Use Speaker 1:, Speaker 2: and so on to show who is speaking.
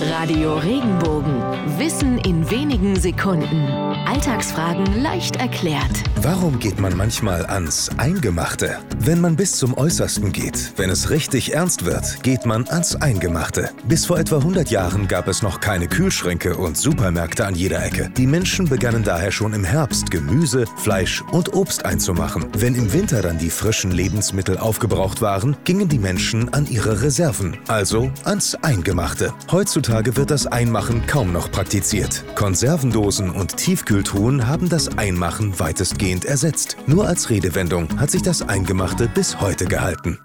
Speaker 1: Radio Regenbogen. Sekunden. Alltagsfragen leicht erklärt.
Speaker 2: Warum geht man manchmal ans Eingemachte? Wenn man bis zum Äußersten geht, wenn es richtig ernst wird, geht man ans Eingemachte. Bis vor etwa 100 Jahren gab es noch keine Kühlschränke und Supermärkte an jeder Ecke. Die Menschen begannen daher schon im Herbst Gemüse, Fleisch und Obst einzumachen. Wenn im Winter dann die frischen Lebensmittel aufgebraucht waren, gingen die Menschen an ihre Reserven, also ans Eingemachte. Heutzutage wird das Einmachen kaum noch praktiziert. Konservendosen und Tiefkühltruhen haben das Einmachen weitestgehend ersetzt. Nur als Redewendung hat sich das Eingemachte bis heute gehalten.